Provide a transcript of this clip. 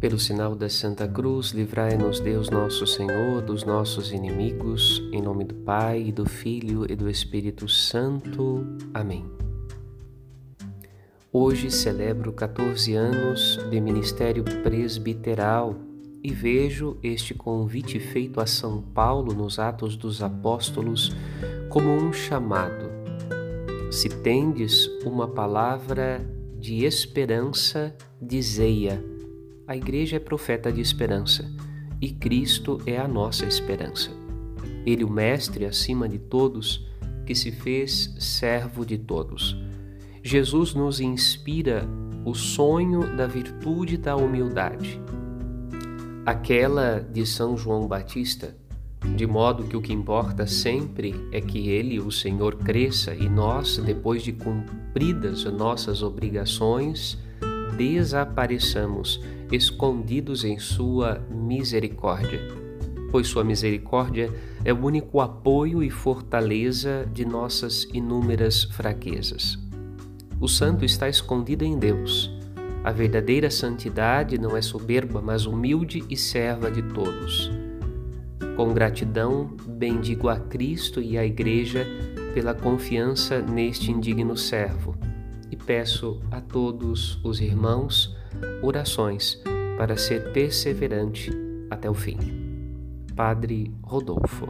Pelo sinal da Santa Cruz, livrai-nos Deus nosso Senhor dos nossos inimigos, em nome do Pai, e do Filho e do Espírito Santo. Amém. Hoje celebro 14 anos de ministério presbiteral e vejo este convite feito a São Paulo nos Atos dos Apóstolos como um chamado. Se tendes uma palavra de esperança, dizei-a a igreja é profeta de esperança e Cristo é a nossa esperança. Ele, o Mestre acima de todos, que se fez servo de todos. Jesus nos inspira o sonho da virtude da humildade. Aquela de São João Batista, de modo que o que importa sempre é que ele, o Senhor, cresça e nós, depois de cumpridas nossas obrigações, desapareçamos escondidos em Sua misericórdia, pois Sua misericórdia é o único apoio e fortaleza de nossas inúmeras fraquezas. O santo está escondido em Deus. A verdadeira santidade não é soberba, mas humilde e serva de todos. Com gratidão, bendigo a Cristo e a Igreja pela confiança neste indigno servo e peço a todos os irmãos orações para ser perseverante até o fim. Padre Rodolfo